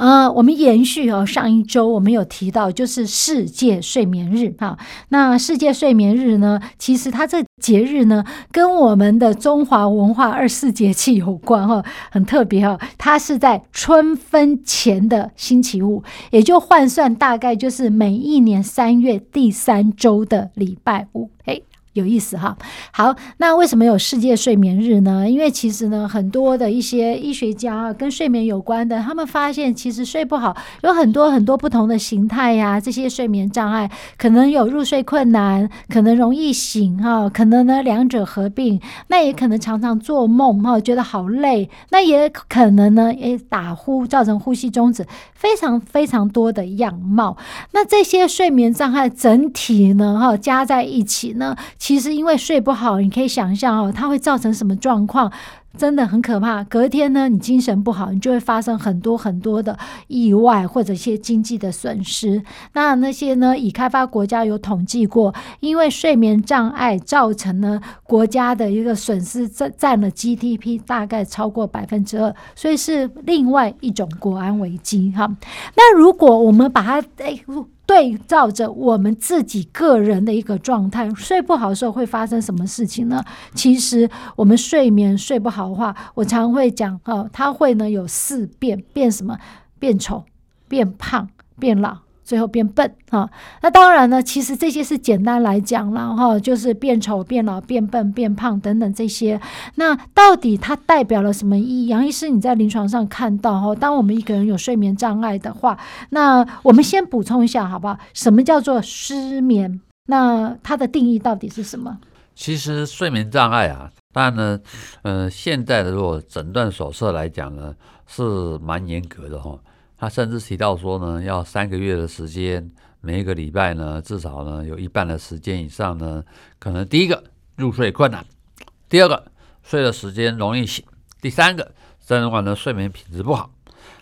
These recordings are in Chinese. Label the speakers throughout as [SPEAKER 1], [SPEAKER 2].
[SPEAKER 1] 呃，我们延续哦，上一周我们有提到，就是世界睡眠日哈。那世界睡眠日呢，其实它这节日呢，跟我们的中华文化二十四节气有关哈，很特别哈。它是在春分前的星期五，也就换算大概就是每一年三月第三周的礼拜五。诶有意思哈，好，那为什么有世界睡眠日呢？因为其实呢，很多的一些医学家跟睡眠有关的，他们发现其实睡不好有很多很多不同的形态呀、这些睡眠障碍可能有入睡困难，可能容易醒哈，可能呢两者合并，那也可能常常做梦哈，觉得好累，那也可能呢诶打呼造成呼吸中止，非常非常多的样貌。那这些睡眠障碍整体呢哈加在一起呢？其实因为睡不好，你可以想象哦，它会造成什么状况？真的很可怕。隔天呢，你精神不好，你就会发生很多很多的意外或者一些经济的损失。那那些呢，已开发国家有统计过，因为睡眠障碍造成呢国家的一个损失占占了 GDP 大概超过百分之二，所以是另外一种国安危机哈。那如果我们把它哎。对照着我们自己个人的一个状态，睡不好的时候会发生什么事情呢？其实我们睡眠睡不好的话，我常会讲哦，他会呢有四变，变什么？变丑、变胖、变老。最后变笨哈，那当然呢，其实这些是简单来讲了哈，就是变丑、变老、变笨、变胖等等这些。那到底它代表了什么意义？杨医师，你在临床上看到哈，当我们一个人有睡眠障碍的话，那我们先补充一下好不好？什么叫做失眠？那它的定义到底是什么？
[SPEAKER 2] 其实睡眠障碍啊，当然呢，呃，现在的如果诊断手册来讲呢，是蛮严格的哈。他甚至提到说呢，要三个月的时间，每一个礼拜呢，至少呢有一半的时间以上呢，可能第一个入睡困难，第二个睡的时间容易醒，第三个整晚的睡眠品质不好。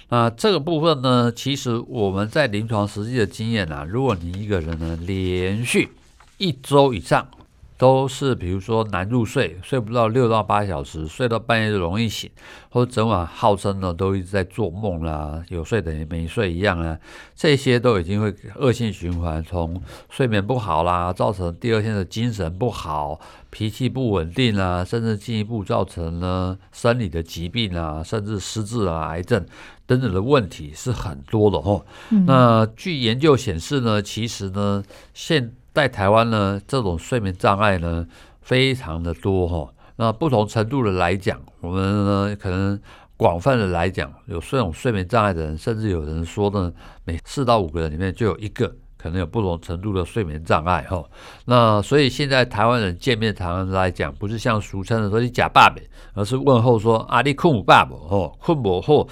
[SPEAKER 2] 那这个部分呢，其实我们在临床实际的经验啊，如果你一个人呢连续一周以上，都是比如说难入睡，睡不到六到八小时，睡到半夜就容易醒，或者整晚号称呢都一直在做梦啦，有睡等于没睡一样啊，这些都已经会恶性循环，从睡眠不好啦，造成第二天的精神不好，脾气不稳定啦，甚至进一步造成呢生理的疾病啊，甚至失智啊、癌症等等的问题是很多的哦。嗯、那据研究显示呢，其实呢现在台湾呢，这种睡眠障碍呢，非常的多哈。那不同程度的来讲，我们呢可能广泛的来讲，有这种睡眠障碍的人，甚至有人说呢，每四到五个人里面就有一个可能有不同程度的睡眠障碍哈。那所以现在台湾人见面常常来讲，不是像俗称的说你假爸爸，而是问候说啊你困不爸爸哦，困不好，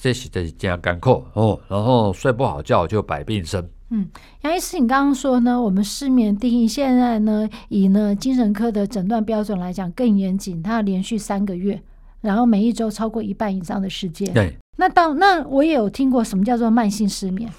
[SPEAKER 2] 这是这是加干扣哦，然后睡不好觉就百病生。
[SPEAKER 1] 嗯，杨医师，你刚刚说呢，我们失眠定义现在呢，以呢精神科的诊断标准来讲更严谨，它要连续三个月，然后每一周超过一半以上的时间。
[SPEAKER 2] 对，
[SPEAKER 1] 那当那我也有听过什么叫做慢性失眠。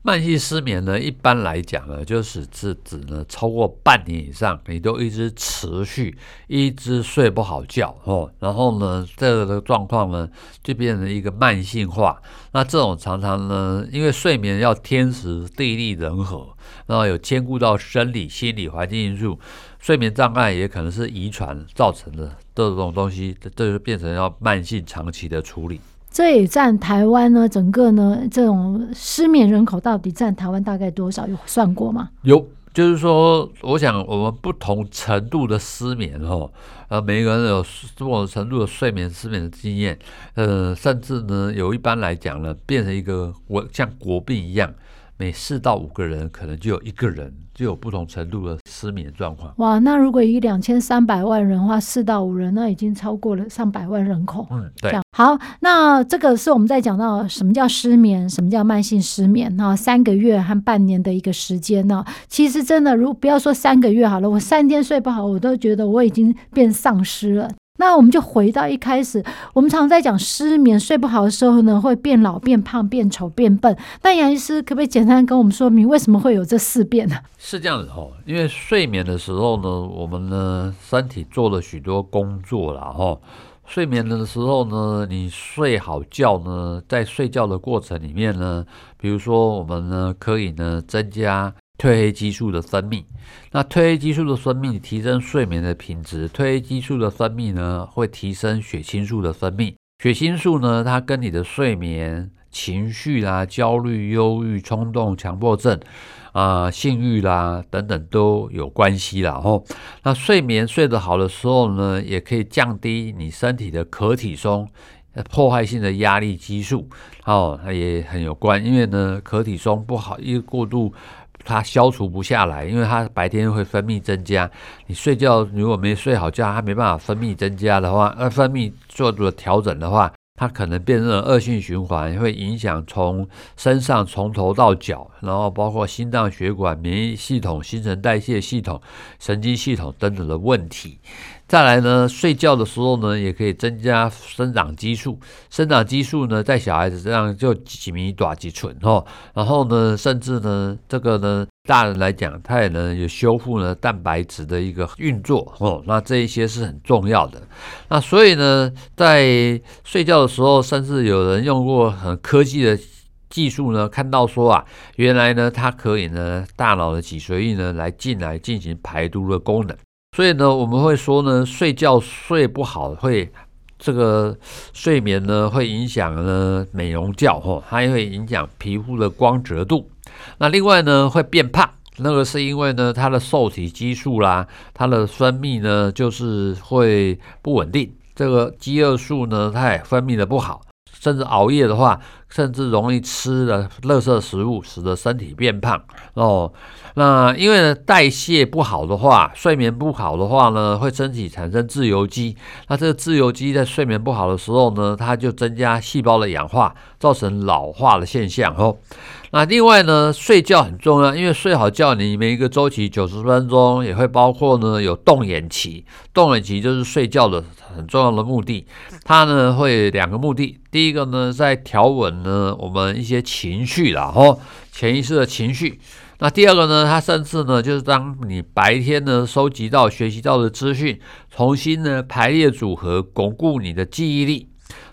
[SPEAKER 2] 慢性失眠呢，一般来讲呢，就是指指呢超过半年以上，你都一直持续一直睡不好觉哦，然后呢，这个状况呢就变成一个慢性化。那这种常常呢，因为睡眠要天时地利人和，然后有兼顾到生理、心理、环境因素，睡眠障碍也可能是遗传造成的这种东西，这就变成要慢性长期的处理。
[SPEAKER 1] 这也占台湾呢，整个呢这种失眠人口到底占台湾大概多少？有算过吗？
[SPEAKER 2] 有，就是说，我想我们不同程度的失眠哦，呃，每个人有不同程度的睡眠失眠的经验，呃，甚至呢，有一般来讲呢，变成一个我像国病一样，每四到五个人可能就有一个人就有不同程度的失眠状况。
[SPEAKER 1] 哇，那如果以两千三百万人的话，四到五人，那已经超过了上百万人口。
[SPEAKER 2] 嗯，对。
[SPEAKER 1] 好，那这个是我们在讲到什么叫失眠，什么叫慢性失眠哈，三个月和半年的一个时间呢？其实真的，如不要说三个月好了，我三天睡不好，我都觉得我已经变丧尸了。那我们就回到一开始，我们常在讲失眠，睡不好的时候呢，会变老、变胖、变丑、变笨。那杨医师可不可以简单跟我们说明，为什么会有这四变呢？
[SPEAKER 2] 是这样子哦，因为睡眠的时候呢，我们呢身体做了许多工作了哈。睡眠的时候呢，你睡好觉呢，在睡觉的过程里面呢，比如说我们呢可以呢增加。褪黑激素的分泌，那褪黑激素的分泌提升睡眠的品质。褪黑激素的分泌呢，会提升血清素的分泌。血清素呢，它跟你的睡眠、情绪啦、焦虑、忧郁、冲动、强迫症啊、性欲啦等等都有关系啦。吼，那睡眠睡得好的时候呢，也可以降低你身体的可体松，破坏性的压力激素。哦，它也很有关，因为呢，可体松不好，一过度。它消除不下来，因为它白天会分泌增加。你睡觉如果没睡好觉，它没办法分泌增加的话，那，分泌做了调整的话，它可能变成恶性循环，会影响从身上从头到脚，然后包括心脏血管、免疫系统、新陈代谢系统、神经系统等等的问题。再来呢，睡觉的时候呢，也可以增加生长激素。生长激素呢，在小孩子身上就几米短几寸哦。然后呢，甚至呢，这个呢，大人来讲，它也能有修复呢蛋白质的一个运作哦。那这一些是很重要的。那所以呢，在睡觉的时候，甚至有人用过很科技的技术呢，看到说啊，原来呢，它可以呢，大脑的脊髓液呢，来进来进行排毒的功能。所以呢，我们会说呢，睡觉睡不好会这个睡眠呢会影响呢美容觉哈，它会影响皮肤的光泽度。那另外呢会变胖，那个是因为呢它的瘦体激素啦，它的分泌呢就是会不稳定，这个饥饿素呢它也分泌的不好，甚至熬夜的话，甚至容易吃了垃圾食物，使得身体变胖哦。那因为呢，代谢不好的话，睡眠不好的话呢，会身体产生自由基。那这个自由基在睡眠不好的时候呢，它就增加细胞的氧化，造成老化的现象哦。那另外呢，睡觉很重要，因为睡好觉，你每一个周期九十分钟也会包括呢有动眼期，动眼期就是睡觉的很重要的目的。它呢会两个目的，第一个呢在调稳呢我们一些情绪啦，吼，潜意识的情绪。那第二个呢，它甚至呢，就是当你白天呢收集到、学习到的资讯，重新呢排列组合，巩固你的记忆力。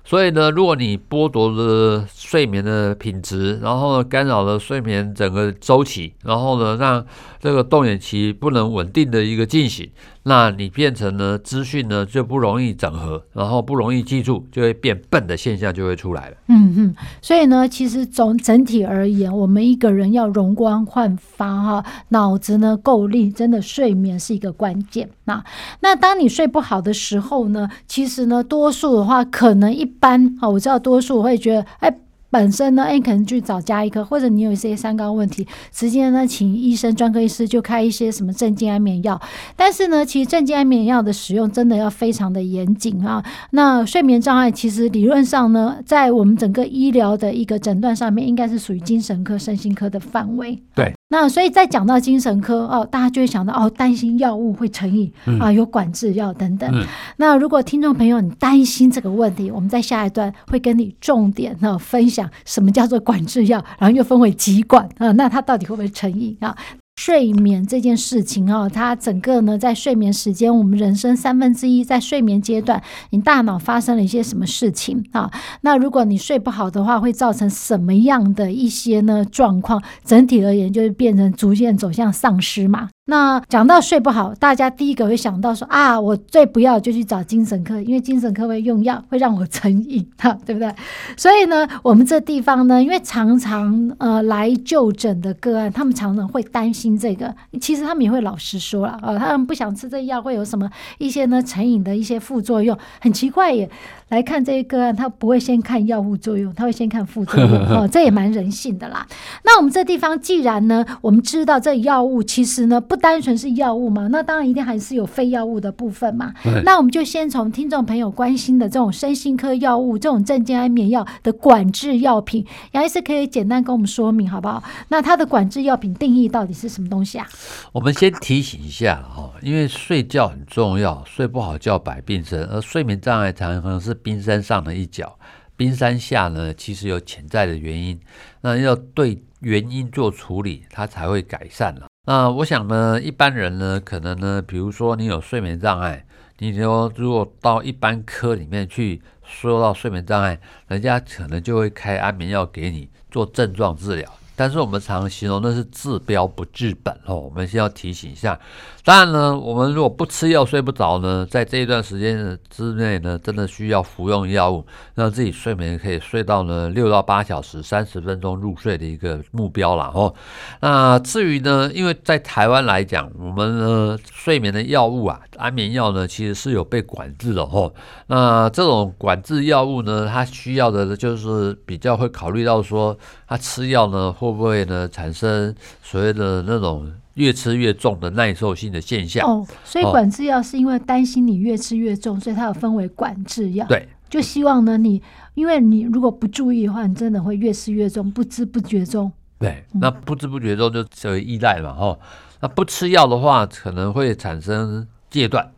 [SPEAKER 2] 所以呢，如果你剥夺了睡眠的品质，然后呢干扰了睡眠整个周期，然后呢让这个动眼期不能稳定的一个进行，那你变成了资讯呢就不容易整合，然后不容易记住，就会变笨的现象就会出来了。
[SPEAKER 1] 嗯嗯，所以呢，其实总整体而言，我们一个人要容光焕发哈，脑子呢够力，真的睡眠是一个关键。那那当你睡不好的时候呢，其实呢多数的话可能一。般啊，我知道多数会觉得，哎，本身呢，哎，可能去找家医科，或者你有一些三高问题，直接呢，请医生专科医师就开一些什么镇静安眠药。但是呢，其实镇静安眠药的使用真的要非常的严谨啊。那睡眠障碍其实理论上呢，在我们整个医疗的一个诊断上面，应该是属于精神科、身心科的范围。
[SPEAKER 2] 对。
[SPEAKER 1] 那所以在讲到精神科哦，大家就会想到哦，担心药物会成瘾、嗯、啊，有管制药等等、嗯。那如果听众朋友你担心这个问题，我们在下一段会跟你重点啊分享什么叫做管制药，然后又分为几管啊，那它到底会不会成瘾啊？睡眠这件事情哦，它整个呢，在睡眠时间，我们人生三分之一在睡眠阶段，你大脑发生了一些什么事情啊？那如果你睡不好的话，会造成什么样的一些呢状况？整体而言，就是变成逐渐走向丧失嘛。那讲到睡不好，大家第一个会想到说啊，我最不要就去找精神科，因为精神科会用药，会让我成瘾，哈，对不对？所以呢，我们这地方呢，因为常常呃来就诊的个案，他们常常会担心这个，其实他们也会老实说了啊，他们不想吃这药会有什么一些呢成瘾的一些副作用，很奇怪耶。来看这一个案，他不会先看药物作用，他会先看副作用。哦，这也蛮人性的啦。那我们这地方既然呢，我们知道这药物其实呢不单纯是药物嘛，那当然一定还是有非药物的部分嘛。那我们就先从听众朋友关心的这种身心科药物，这种镇静安眠药的管制药品，杨医师可以简单跟我们说明好不好？那它的管制药品定义到底是什么东西啊？
[SPEAKER 2] 我们先提醒一下哈，因为睡觉很重要，睡不好觉百病生，而睡眠障碍常常是冰山上的一角，冰山下呢其实有潜在的原因，那要对原因做处理，它才会改善了。那我想呢，一般人呢，可能呢，比如说你有睡眠障碍，你说如果到一般科里面去说到睡眠障碍，人家可能就会开安眠药给你做症状治疗。但是我们常形容那是治标不治本哦，我们先要提醒一下。当然呢，我们如果不吃药睡不着呢，在这一段时间之内呢，真的需要服用药物，让自己睡眠可以睡到呢六到八小时，三十分钟入睡的一个目标了哦。那至于呢，因为在台湾来讲，我们呢睡眠的药物啊，安眠药呢，其实是有被管制的哦。那这种管制药物呢，它需要的就是比较会考虑到说，它吃药呢。会不会呢产生所谓的那种越吃越重的耐受性的现象？
[SPEAKER 1] 哦，所以管制药是因为担心你越吃越重，所以它有分为管制药。
[SPEAKER 2] 对，
[SPEAKER 1] 就希望呢你，因为你如果不注意的话，你真的会越吃越重，不知不觉中。
[SPEAKER 2] 对，那不知不觉中就成为依赖嘛，哈。那不吃药的话，可能会产生戒断。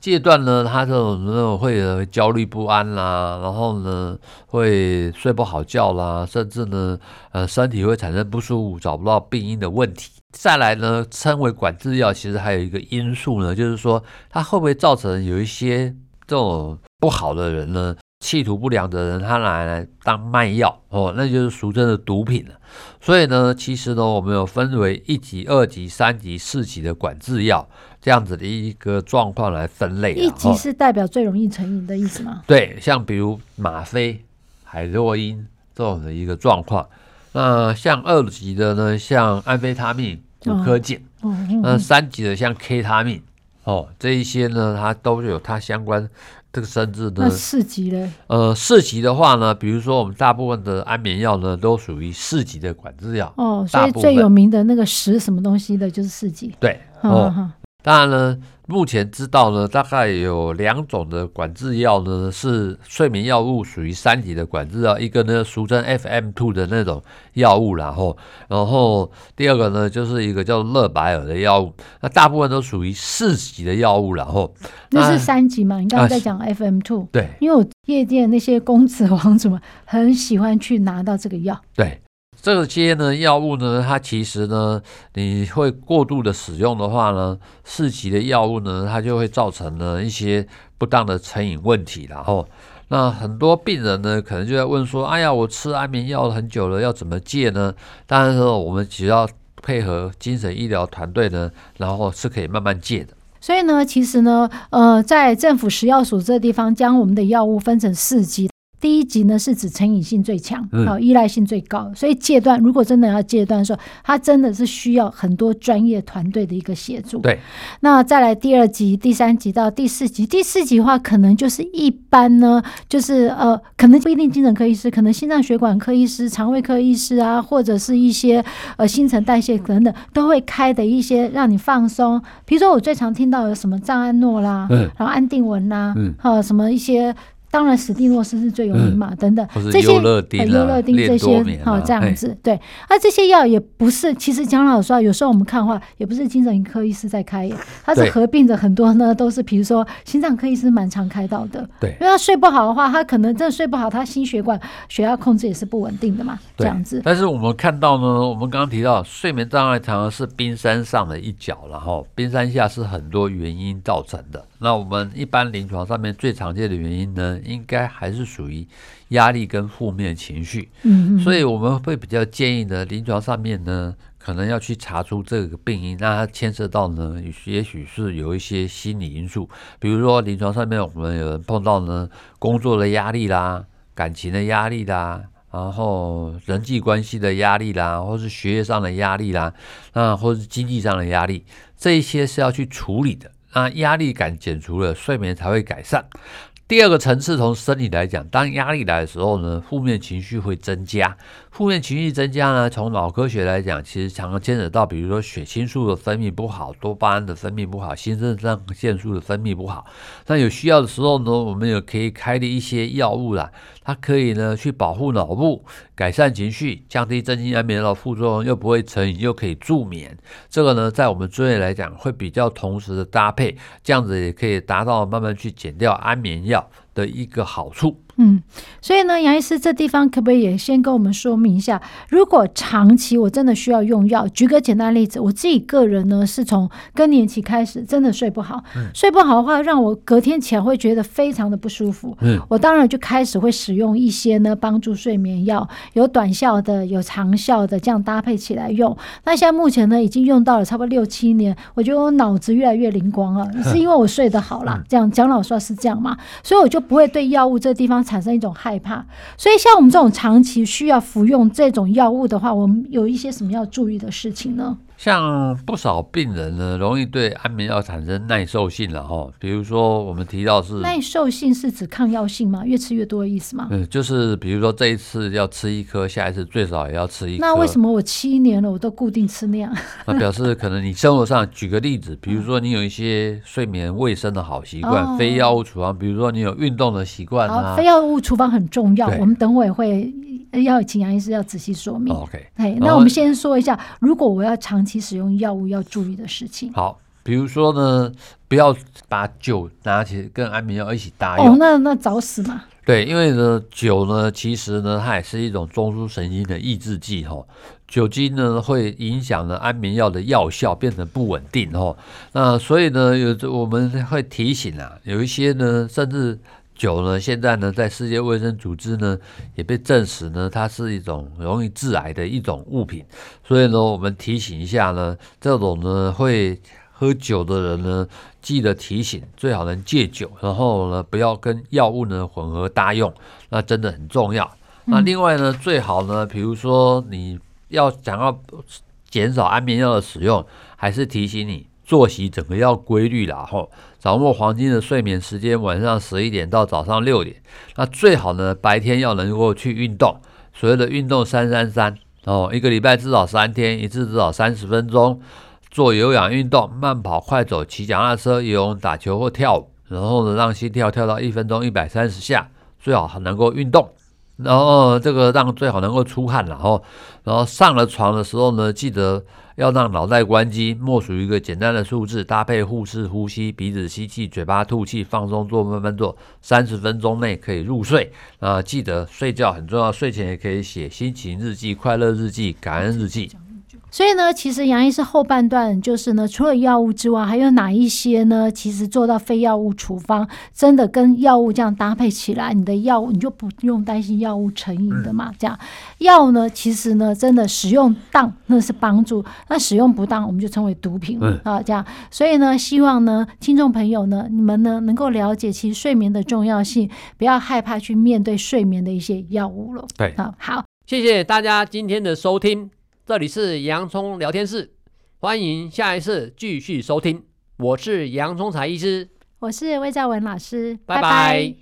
[SPEAKER 2] 戒断呢，他这种那种会焦虑不安啦，然后呢会睡不好觉啦，甚至呢呃身体会产生不舒服，找不到病因的问题。再来呢，称为管制药，其实还有一个因素呢，就是说它会不会造成有一些这种不好的人呢？企图不良的人，他拿来当卖药哦，那就是俗称的毒品了。所以呢，其实呢，我们有分为一级、二级、三级、四级的管制药这样子的一个状况来分类。
[SPEAKER 1] 一级是代表最容易成瘾的意思吗？
[SPEAKER 2] 对，像比如吗啡、海洛因这种的一个状况。那像二级的呢，像安非他命、古柯碱。哦。那三级的像 K 他命哦，这一些呢，它都有它相关。这个生日呢，
[SPEAKER 1] 那四级呢？
[SPEAKER 2] 呃，四级的话呢，比如说我们大部分的安眠药呢，都属于四级的管制药。
[SPEAKER 1] 哦，所以最有名的那个十什么东西的，就是四级。
[SPEAKER 2] 对，哦。当然呢，目前知道呢，大概有两种的管制药呢，是睡眠药物属于三级的管制药，一个呢俗称 FM two 的那种药物，然后，然后第二个呢就是一个叫乐百尔的药物，那大部分都属于四级的药物，然后
[SPEAKER 1] 那是三级嘛？你刚刚在讲 FM
[SPEAKER 2] two，对，
[SPEAKER 1] 因为我夜店那些公子王子们很喜欢去拿到这个药，
[SPEAKER 2] 对。这些呢药物呢，它其实呢，你会过度的使用的话呢，四级的药物呢，它就会造成了一些不当的成瘾问题。然后，那很多病人呢，可能就在问说：“哎呀，我吃安眠药很久了，要怎么戒呢？”当然说，我们只要配合精神医疗团队呢，然后是可以慢慢戒的。
[SPEAKER 1] 所以呢，其实呢，呃，在政府食药署这地方，将我们的药物分成四级。第一级呢是指成瘾性最强，好、嗯、依赖性最高，所以戒断如果真的要戒断的时候，它真的是需要很多专业团队的一个协助。
[SPEAKER 2] 对，
[SPEAKER 1] 那再来第二级、第三级到第四级，第四级的话可能就是一般呢，就是呃，可能不一定精神科医师，可能心脏血管科医师、肠胃科医师啊，或者是一些呃新陈代谢等等都会开的一些让你放松，比如说我最常听到有什么藏安诺啦，嗯、然后安定文啦，嗯，呃，什么一些。当然，史蒂诺斯是最有名嘛，嗯、等等这些，优乐丁、啊、优乐丁这些，好、啊、这样子，对。那这些药也不是，其实讲老实话，有时候我们看的话，也不是精神科医师在开，它是合并着很多呢，都是比如说心脏科医师蛮常开到的。对，因为他睡不好的话，他可能真的睡不好，他心血管血压控制也是不稳定的嘛，这样子。
[SPEAKER 2] 但是我们看到呢，我们刚刚提到睡眠障碍常常是冰山上的一角，然后冰山下是很多原因造成的。那我们一般临床上面最常见的原因呢？应该还是属于压力跟负面情绪，嗯，所以我们会比较建议呢，临床上面呢，可能要去查出这个病因，那它牵涉到呢，也许是有一些心理因素，比如说临床上面我们有人碰到呢，工作的压力啦，感情的压力啦，然后人际关系的压力啦，或是学业上的压力啦，那或是经济上的压力，这一些是要去处理的。那压力感减除了，睡眠才会改善。第二个层次，从生理来讲，当压力来的时候呢，负面情绪会增加。负面情绪增加呢，从脑科学来讲，其实常常牵扯到，比如说血清素的分泌不好，多巴胺的分泌不好，新肾上腺素的分泌不好。那有需要的时候呢，我们也可以开的一些药物啦，它可以呢去保护脑部，改善情绪，降低镇静安眠的副作用，又不会成瘾，又可以助眠。这个呢，在我们专业来讲，会比较同时的搭配，这样子也可以达到慢慢去减掉安眠药的一个好处。
[SPEAKER 1] 嗯，所以呢，杨医师这地方可不可以也先跟我们说明一下？如果长期我真的需要用药，举个简单例子，我自己个人呢是从更年期开始真的睡不好，嗯、睡不好的话，让我隔天起来会觉得非常的不舒服。嗯，我当然就开始会使用一些呢帮助睡眠药，有短效的，有长效的，这样搭配起来用。那现在目前呢已经用到了差不多六七年，我觉得我脑子越来越灵光了，是因为我睡得好啦。嗯、这样讲老实话是这样嘛？所以我就不会对药物这地方。产生一种害怕，所以像我们这种长期需要服用这种药物的话，我们有一些什么要注意的事情呢？
[SPEAKER 2] 像不少病人呢，容易对安眠药产生耐受性了哈。比如说，我们提到是
[SPEAKER 1] 耐受性是指抗药性吗？越吃越多的意思吗？
[SPEAKER 2] 嗯，就是比如说这一次要吃一颗，下一次最少也要吃一颗。
[SPEAKER 1] 那为什么我七年了，我都固定吃那样？
[SPEAKER 2] 那表示可能你生活上，举个例子，比如说你有一些睡眠卫生的好习惯，非药物处方，比如说你有运动的习惯啊。
[SPEAKER 1] 非药物处方很重要，我们等会会。要请杨医师要仔细说明。
[SPEAKER 2] OK，
[SPEAKER 1] 那我们先说一下，如果我要长期使用药物要注意的事情。
[SPEAKER 2] 好，比如说呢，不要把酒拿起跟安眠药一起搭用。
[SPEAKER 1] 哦，那那找死嘛。
[SPEAKER 2] 对，因为呢，酒呢，其实呢，它也是一种中枢神经的抑制剂哈。酒精呢，会影响呢安眠药的药效，变成不稳定哈。那所以呢，有我们会提醒啊，有一些呢，甚至。酒呢，现在呢，在世界卫生组织呢，也被证实呢，它是一种容易致癌的一种物品。所以呢，我们提醒一下呢，这种呢会喝酒的人呢，记得提醒，最好能戒酒，然后呢，不要跟药物呢混合搭用，那真的很重要。那另外呢，最好呢，比如说你要想要减少安眠药的使用，还是提醒你。作息整个要规律，然后掌握黄金的睡眠时间，晚上十一点到早上六点。那最好呢，白天要能够去运动，所谓的运动三三三哦，一个礼拜至少三天，一次至少三十分钟，做有氧运动，慢跑、快走、骑脚踏车、游泳、打球或跳舞，然后呢，让心跳跳到一分钟一百三十下，最好能够运动。然后这个让最好能够出汗，然后，然后上了床的时候呢，记得要让脑袋关机，默数一个简单的数字，搭配腹式呼吸，鼻子吸气，嘴巴吐气，放松做，慢慢做，三十分钟内可以入睡。啊，记得睡觉很重要，睡前也可以写心情日记、快乐日记、感恩日记。
[SPEAKER 1] 所以呢，其实杨医师后半段就是呢，除了药物之外，还有哪一些呢？其实做到非药物处方，真的跟药物这样搭配起来，你的药物你就不用担心药物成瘾的嘛。这样药呢，其实呢，真的使用当那是帮助，那使用不当，我们就称为毒品啊。这样，所以呢，希望呢，听众朋友呢，你们呢能够了解其实睡眠的重要性，不要害怕去面对睡眠的一些药物了。
[SPEAKER 2] 对，
[SPEAKER 1] 好，好，
[SPEAKER 3] 谢谢大家今天的收听。这里是洋葱聊天室，欢迎下一次继续收听。我是洋葱才医师，
[SPEAKER 1] 我是魏兆文老师，
[SPEAKER 3] 拜拜。拜拜。